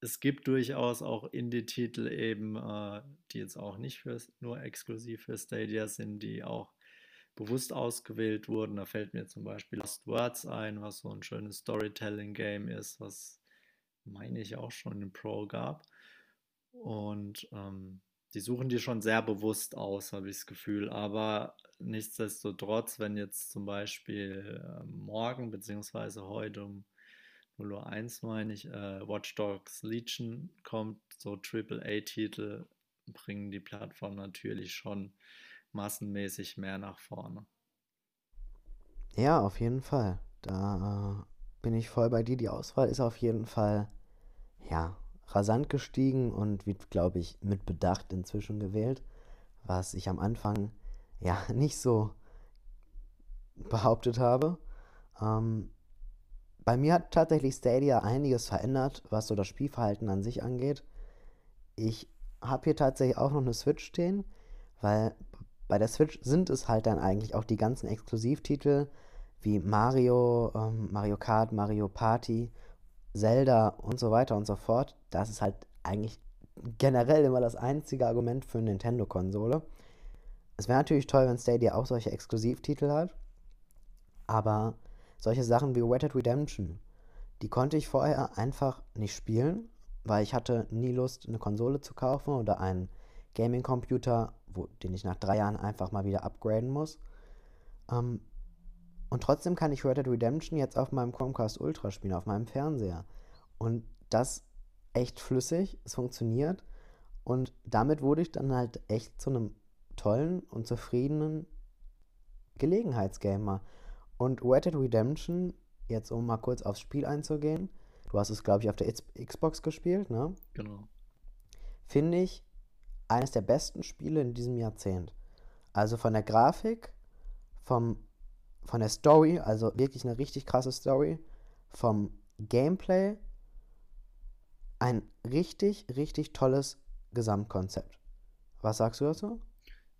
Speaker 3: es gibt durchaus auch Indie-Titel eben, äh, die jetzt auch nicht für, nur exklusiv für Stadia sind, die auch bewusst ausgewählt wurden. Da fällt mir zum Beispiel Lost Words ein, was so ein schönes Storytelling-Game ist, was meine ich auch schon in Pro gab. Und ähm, die suchen die schon sehr bewusst aus, habe ich das Gefühl. Aber nichtsdestotrotz, wenn jetzt zum Beispiel äh, morgen bzw. heute um 001 meine ich, äh, Watch Dogs Legion kommt, so AAA-Titel bringen die Plattform natürlich schon massenmäßig mehr nach vorne.
Speaker 2: Ja, auf jeden Fall. Da äh, bin ich voll bei dir. Die Auswahl ist auf jeden Fall, ja, rasant gestiegen und wird, glaube ich, mit Bedacht inzwischen gewählt, was ich am Anfang ja nicht so behauptet habe. Ähm, bei mir hat tatsächlich Stadia einiges verändert, was so das Spielverhalten an sich angeht. Ich habe hier tatsächlich auch noch eine Switch stehen, weil bei der Switch sind es halt dann eigentlich auch die ganzen Exklusivtitel wie Mario, ähm, Mario Kart, Mario Party, Zelda und so weiter und so fort. Das ist halt eigentlich generell immer das einzige Argument für eine Nintendo-Konsole. Es wäre natürlich toll, wenn Stadia auch solche Exklusivtitel hat, aber solche Sachen wie Red Redemption, die konnte ich vorher einfach nicht spielen, weil ich hatte nie Lust, eine Konsole zu kaufen oder einen Gaming-Computer, den ich nach drei Jahren einfach mal wieder upgraden muss. Ähm, und trotzdem kann ich Red Redemption jetzt auf meinem Chromecast Ultra spielen, auf meinem Fernseher. Und das echt flüssig, es funktioniert. Und damit wurde ich dann halt echt zu einem tollen und zufriedenen Gelegenheitsgamer. Und Red Dead Redemption, jetzt um mal kurz aufs Spiel einzugehen, du hast es, glaube ich, auf der Xbox gespielt, ne?
Speaker 3: Genau.
Speaker 2: Finde ich eines der besten Spiele in diesem Jahrzehnt. Also von der Grafik, vom, von der Story, also wirklich eine richtig krasse Story, vom Gameplay, ein richtig, richtig tolles Gesamtkonzept. Was sagst du dazu?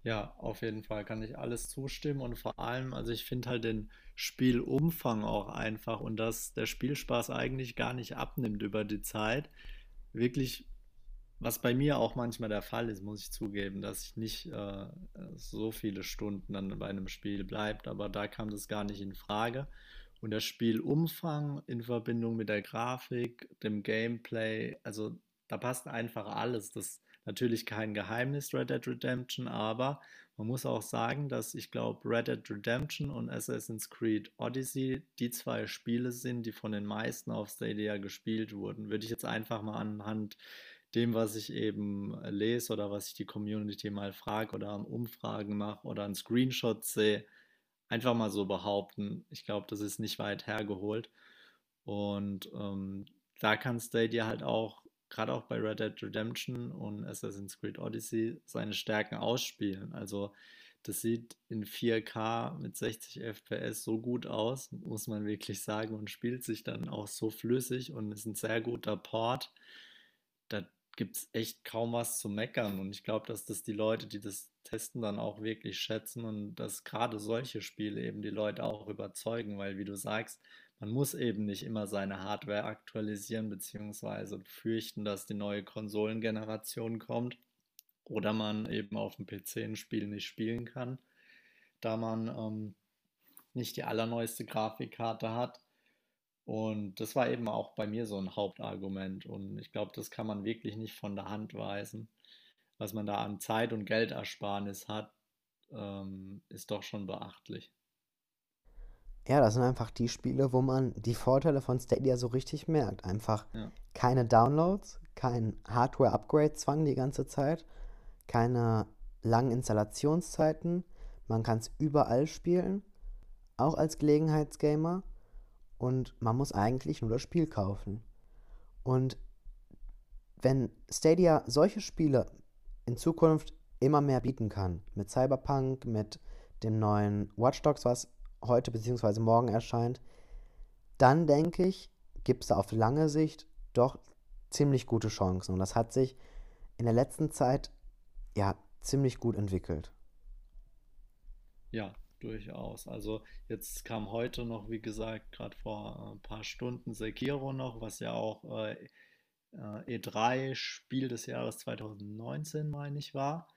Speaker 3: Ja, auf jeden Fall kann ich alles zustimmen und vor allem, also ich finde halt den Spielumfang auch einfach und dass der Spielspaß eigentlich gar nicht abnimmt über die Zeit. Wirklich, was bei mir auch manchmal der Fall ist, muss ich zugeben, dass ich nicht äh, so viele Stunden dann bei einem Spiel bleibt, aber da kam das gar nicht in Frage. Und der Spielumfang in Verbindung mit der Grafik, dem Gameplay, also da passt einfach alles. Das natürlich kein Geheimnis, Red Dead Redemption, aber man muss auch sagen, dass ich glaube, Red Dead Redemption und Assassin's Creed Odyssey die zwei Spiele sind, die von den meisten auf Stadia gespielt wurden. Würde ich jetzt einfach mal anhand dem, was ich eben lese oder was ich die Community mal frage oder am Umfragen mache oder an Screenshots sehe, einfach mal so behaupten. Ich glaube, das ist nicht weit hergeholt. Und ähm, da kann Stadia halt auch, gerade auch bei Red Dead Redemption und Assassin's Creed Odyssey, seine Stärken ausspielen. Also das sieht in 4K mit 60 FPS so gut aus, muss man wirklich sagen, und spielt sich dann auch so flüssig und ist ein sehr guter Port. Da gibt es echt kaum was zu meckern. Und ich glaube, dass das die Leute, die das testen, dann auch wirklich schätzen und dass gerade solche Spiele eben die Leute auch überzeugen, weil wie du sagst, man muss eben nicht immer seine Hardware aktualisieren bzw. fürchten, dass die neue Konsolengeneration kommt oder man eben auf dem PC ein Spiel nicht spielen kann, da man ähm, nicht die allerneueste Grafikkarte hat. Und das war eben auch bei mir so ein Hauptargument. Und ich glaube, das kann man wirklich nicht von der Hand weisen. Was man da an Zeit- und Geldersparnis hat, ähm, ist doch schon beachtlich.
Speaker 2: Ja, das sind einfach die Spiele, wo man die Vorteile von Stadia so richtig merkt. Einfach ja. keine Downloads, kein Hardware-Upgrade-Zwang die ganze Zeit, keine langen Installationszeiten. Man kann es überall spielen, auch als Gelegenheitsgamer. Und man muss eigentlich nur das Spiel kaufen. Und wenn Stadia solche Spiele in Zukunft immer mehr bieten kann, mit Cyberpunk, mit dem neuen Watch Dogs, was heute bzw. morgen erscheint, dann denke ich, gibt es auf lange Sicht doch ziemlich gute Chancen. Und das hat sich in der letzten Zeit ja ziemlich gut entwickelt.
Speaker 3: Ja, durchaus. Also jetzt kam heute noch, wie gesagt, gerade vor ein paar Stunden Sekiro noch, was ja auch äh, E3-Spiel des Jahres 2019, meine ich, war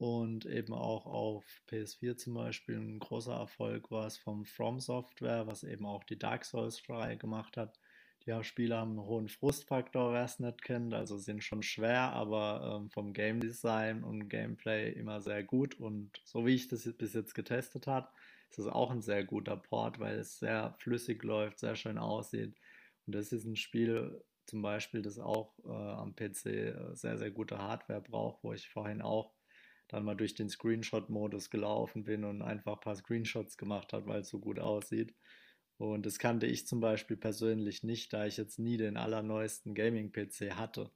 Speaker 3: und eben auch auf PS4 zum Beispiel ein großer Erfolg war es vom From Software, was eben auch die Dark Souls-Reihe gemacht hat. Die Spiele haben einen hohen Frustfaktor, wer es nicht kennt, also sind schon schwer, aber ähm, vom Game Design und Gameplay immer sehr gut und so wie ich das bis jetzt getestet habe, ist es auch ein sehr guter Port, weil es sehr flüssig läuft, sehr schön aussieht und das ist ein Spiel zum Beispiel, das auch äh, am PC äh, sehr, sehr gute Hardware braucht, wo ich vorhin auch dann mal durch den Screenshot-Modus gelaufen bin und einfach ein paar Screenshots gemacht habe, weil es so gut aussieht. Und das kannte ich zum Beispiel persönlich nicht, da ich jetzt nie den allerneuesten Gaming-PC hatte.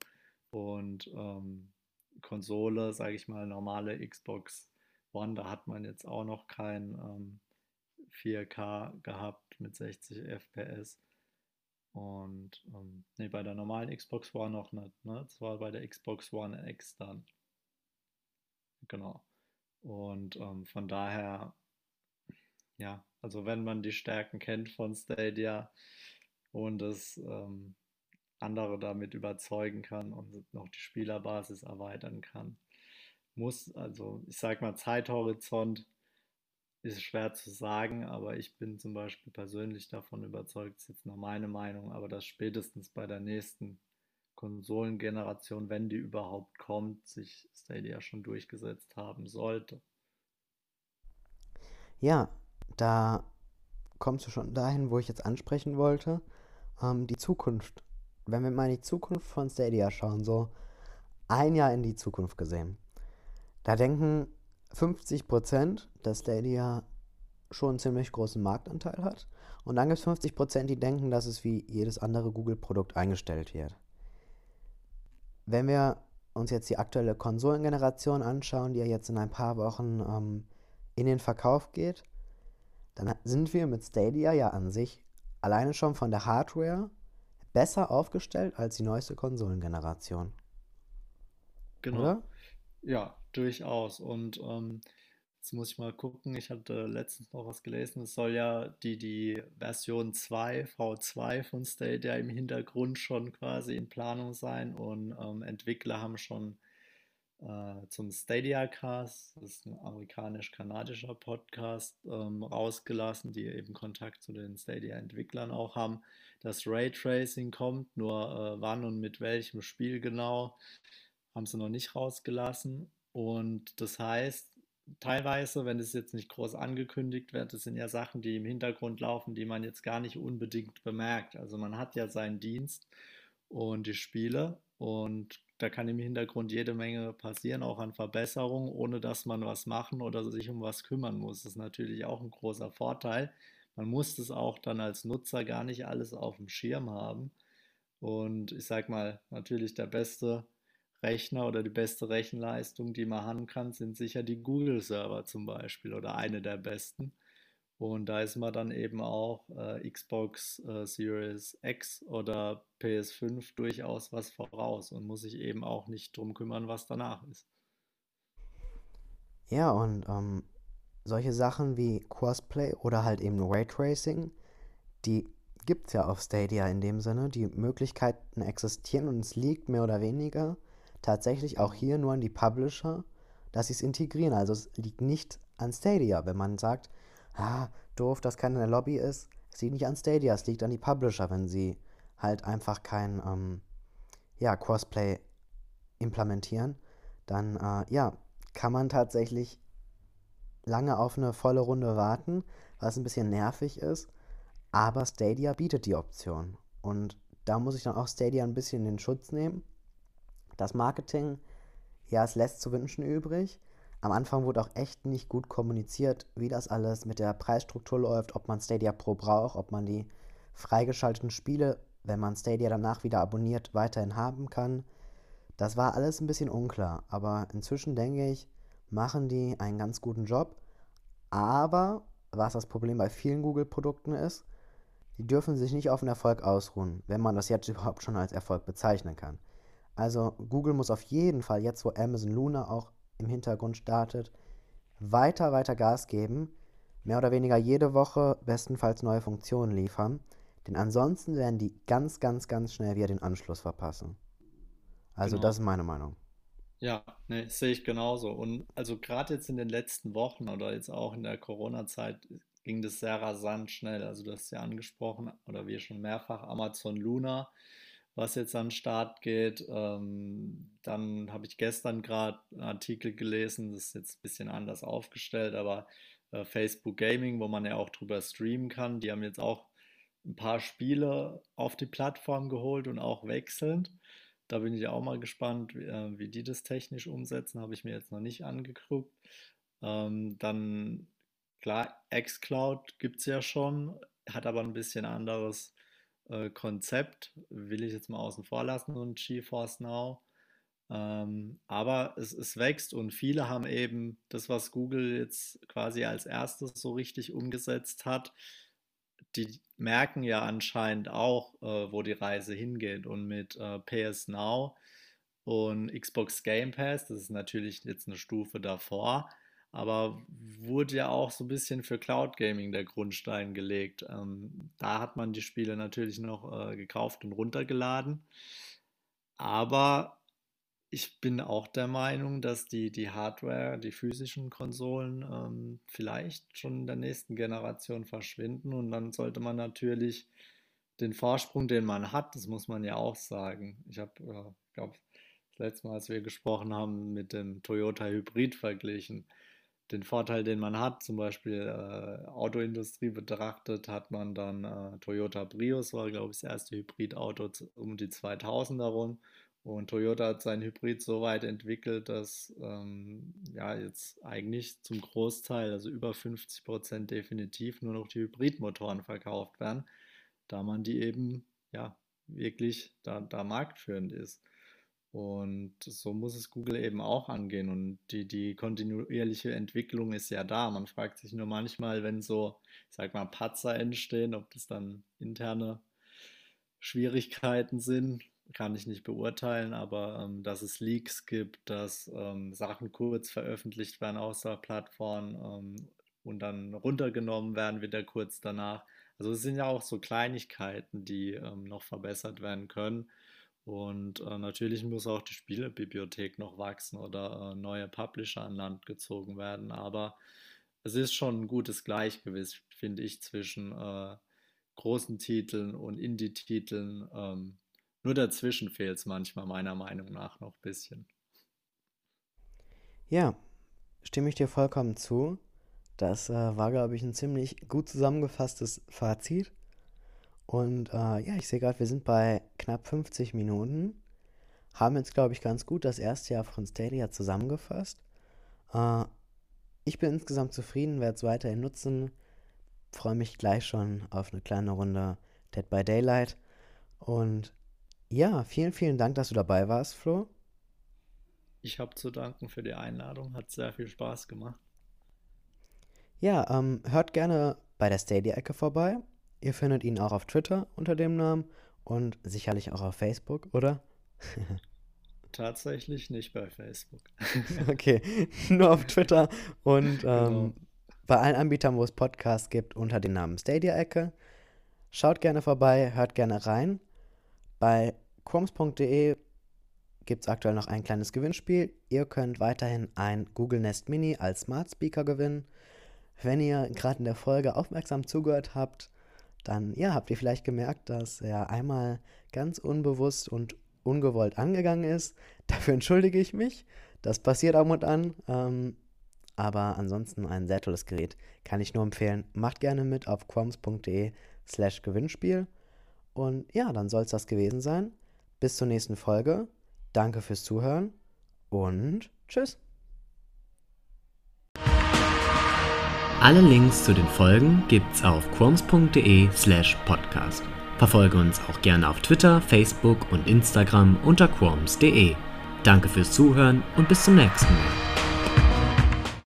Speaker 3: Und ähm, Konsole, sage ich mal, normale Xbox One, da hat man jetzt auch noch kein ähm, 4K gehabt mit 60 FPS. Und ähm, nee, bei der normalen Xbox One noch nicht. Ne? Das war bei der Xbox One X dann. Genau. Und ähm, von daher, ja, also wenn man die Stärken kennt von Stadia und es ähm, andere damit überzeugen kann und noch die Spielerbasis erweitern kann, muss, also ich sag mal, Zeithorizont ist schwer zu sagen, aber ich bin zum Beispiel persönlich davon überzeugt, das ist jetzt noch meine Meinung, aber dass spätestens bei der nächsten Konsolengeneration, wenn die überhaupt kommt, sich Stadia schon durchgesetzt haben sollte.
Speaker 2: Ja, da kommst du schon dahin, wo ich jetzt ansprechen wollte. Ähm, die Zukunft. Wenn wir mal in die Zukunft von Stadia schauen, so ein Jahr in die Zukunft gesehen, da denken 50 Prozent, dass Stadia schon einen ziemlich großen Marktanteil hat. Und dann gibt es 50 Prozent, die denken, dass es wie jedes andere Google-Produkt eingestellt wird. Wenn wir uns jetzt die aktuelle Konsolengeneration anschauen, die ja jetzt in ein paar Wochen ähm, in den Verkauf geht, dann sind wir mit Stadia ja an sich alleine schon von der Hardware besser aufgestellt als die neueste Konsolengeneration.
Speaker 3: Genau. Oder? Ja, durchaus. Und ähm, Jetzt muss ich mal gucken. Ich hatte letztens noch was gelesen. Es soll ja die, die Version 2, V2 von Stadia im Hintergrund schon quasi in Planung sein. Und ähm, Entwickler haben schon äh, zum Stadia Cast, das ist ein amerikanisch-kanadischer Podcast, ähm, rausgelassen, die eben Kontakt zu den Stadia-Entwicklern auch haben, dass Raytracing kommt, nur äh, wann und mit welchem Spiel genau haben sie noch nicht rausgelassen. Und das heißt, teilweise, wenn es jetzt nicht groß angekündigt wird, das sind ja Sachen, die im Hintergrund laufen, die man jetzt gar nicht unbedingt bemerkt. Also man hat ja seinen Dienst und die Spiele und da kann im Hintergrund jede Menge passieren, auch an Verbesserungen, ohne dass man was machen oder sich um was kümmern muss. Das ist natürlich auch ein großer Vorteil. Man muss das auch dann als Nutzer gar nicht alles auf dem Schirm haben. Und ich sage mal, natürlich der beste Rechner oder die beste Rechenleistung, die man haben kann, sind sicher die Google-Server zum Beispiel oder eine der besten. Und da ist man dann eben auch äh, Xbox äh, Series X oder PS5 durchaus was voraus und muss sich eben auch nicht drum kümmern, was danach ist.
Speaker 2: Ja, und ähm, solche Sachen wie Crossplay oder halt eben Raytracing, die gibt es ja auf Stadia in dem Sinne. Die Möglichkeiten existieren und es liegt mehr oder weniger tatsächlich auch hier nur an die Publisher, dass sie es integrieren. Also es liegt nicht an Stadia, wenn man sagt, ah, doof, dass keine Lobby ist. Es liegt nicht an Stadia, es liegt an die Publisher, wenn sie halt einfach kein ähm, ja, Crossplay implementieren, dann äh, ja, kann man tatsächlich lange auf eine volle Runde warten, was ein bisschen nervig ist. Aber Stadia bietet die Option. Und da muss ich dann auch Stadia ein bisschen in den Schutz nehmen. Das Marketing, ja, es lässt zu wünschen übrig. Am Anfang wurde auch echt nicht gut kommuniziert, wie das alles mit der Preisstruktur läuft, ob man Stadia Pro braucht, ob man die freigeschalteten Spiele, wenn man Stadia danach wieder abonniert, weiterhin haben kann. Das war alles ein bisschen unklar, aber inzwischen denke ich, machen die einen ganz guten Job. Aber was das Problem bei vielen Google-Produkten ist, die dürfen sich nicht auf den Erfolg ausruhen, wenn man das jetzt überhaupt schon als Erfolg bezeichnen kann. Also Google muss auf jeden Fall, jetzt wo Amazon Luna auch im Hintergrund startet, weiter, weiter Gas geben, mehr oder weniger jede Woche bestenfalls neue Funktionen liefern, denn ansonsten werden die ganz, ganz, ganz schnell wieder den Anschluss verpassen. Also
Speaker 3: Genau.
Speaker 2: das ist meine Meinung.
Speaker 3: Ja, ne, sehe ich genauso. Und also gerade jetzt in den letzten Wochen oder jetzt auch in der Corona-Zeit ging das sehr rasant schnell. Also du hast ja angesprochen, oder wir schon mehrfach, Amazon Luna, was jetzt an den Start geht. Ähm, dann habe ich gestern gerade einen Artikel gelesen, das ist jetzt ein bisschen anders aufgestellt, aber äh, Facebook Gaming, wo man ja auch drüber streamen kann, die haben jetzt auch ein paar Spiele auf die Plattform geholt und auch wechselnd. Da bin ich auch mal gespannt, wie, äh, wie die das technisch umsetzen, habe ich mir jetzt noch nicht angeguckt. Ähm, dann, klar, xCloud gibt es ja schon, hat aber ein bisschen anderes äh, Konzept, will ich jetzt mal außen vor lassen und GeForce Now. Ähm, aber es, es wächst und viele haben eben das, was Google jetzt quasi als erstes so richtig umgesetzt hat, die merken ja anscheinend auch, äh, wo die Reise hingeht. Und mit äh, PS Now und Xbox Game Pass, das ist natürlich jetzt eine Stufe davor, aber wurde ja auch so ein bisschen für Cloud Gaming der Grundstein gelegt. Ähm, da hat man die Spiele natürlich noch äh, gekauft und runtergeladen. Aber ich bin auch der Meinung, dass die, die Hardware, die physischen Konsolen ähm, vielleicht schon in der nächsten Generation verschwinden und dann sollte man natürlich den Vorsprung, den man hat, das muss man ja auch sagen. Ich habe, äh, glaube, das letzte Mal, als wir gesprochen haben, mit dem Toyota Hybrid verglichen. Den Vorteil, den man hat, zum Beispiel äh, Autoindustrie betrachtet, hat man dann äh, Toyota Prius, war, glaube ich, das erste Hybridauto um die 2000er rum. Und Toyota hat sein Hybrid so weit entwickelt, dass ähm, ja jetzt eigentlich zum Großteil, also über 50 Prozent definitiv nur noch die Hybridmotoren verkauft werden, da man die eben ja wirklich da, da marktführend ist. Und so muss es Google eben auch angehen. Und die, die kontinuierliche Entwicklung ist ja da. Man fragt sich nur manchmal, wenn so, ich sag mal, Patzer entstehen, ob das dann interne Schwierigkeiten sind, kann ich nicht beurteilen, aber ähm, dass es Leaks gibt, dass ähm, Sachen kurz veröffentlicht werden aus der Plattform ähm, und dann runtergenommen werden wieder kurz danach. Also es sind ja auch so Kleinigkeiten, die ähm, noch verbessert werden können. Und äh, natürlich muss auch die Spielebibliothek noch wachsen oder äh, neue Publisher an Land gezogen werden. Aber es ist schon ein gutes Gleichgewicht, finde ich, zwischen äh, großen Titeln und Indie-Titeln. Ähm, nur dazwischen fehlt es manchmal meiner Meinung nach noch ein bisschen.
Speaker 2: Ja, stimme ich dir vollkommen zu. Das äh, war, glaube ich, ein ziemlich gut zusammengefasstes Fazit. Und äh, ja, ich sehe gerade, wir sind bei knapp 50 Minuten. Haben jetzt, glaube ich, ganz gut das erste Jahr von Stadia zusammengefasst. Äh, ich bin insgesamt zufrieden, werde es weiterhin nutzen. Freue mich gleich schon auf eine kleine Runde Dead by Daylight. Und ja, vielen, vielen Dank, dass du dabei warst, Flo.
Speaker 3: Ich habe zu danken für die Einladung. Hat sehr viel Spaß gemacht.
Speaker 2: Ja, ähm, hört gerne bei der Stadia-Ecke vorbei. Ihr findet ihn auch auf Twitter unter dem Namen und sicherlich auch auf Facebook, oder?
Speaker 3: Tatsächlich nicht bei Facebook.
Speaker 2: okay, nur auf Twitter und ähm, genau. bei allen Anbietern, wo es Podcasts gibt, unter dem Namen Stadia-Ecke. Schaut gerne vorbei, hört gerne rein. Bei quoms.de gibt es aktuell noch ein kleines Gewinnspiel. Ihr könnt weiterhin ein Google Nest Mini als Smart Speaker gewinnen. Wenn ihr gerade in der Folge aufmerksam zugehört habt, dann ja, habt ihr vielleicht gemerkt, dass er einmal ganz unbewusst und ungewollt angegangen ist. Dafür entschuldige ich mich. Das passiert ab und an. Ähm, aber ansonsten ein sehr tolles Gerät. Kann ich nur empfehlen. Macht gerne mit auf quoms.de slash Gewinnspiel. Und ja, dann soll es das gewesen sein. Bis zur nächsten Folge. Danke fürs Zuhören und tschüss.
Speaker 1: Alle Links zu den Folgen gibt's auf quoms.de slash podcast. Verfolge uns auch gerne auf Twitter, Facebook und Instagram unter quoms.de. Danke fürs Zuhören und bis zum nächsten Mal.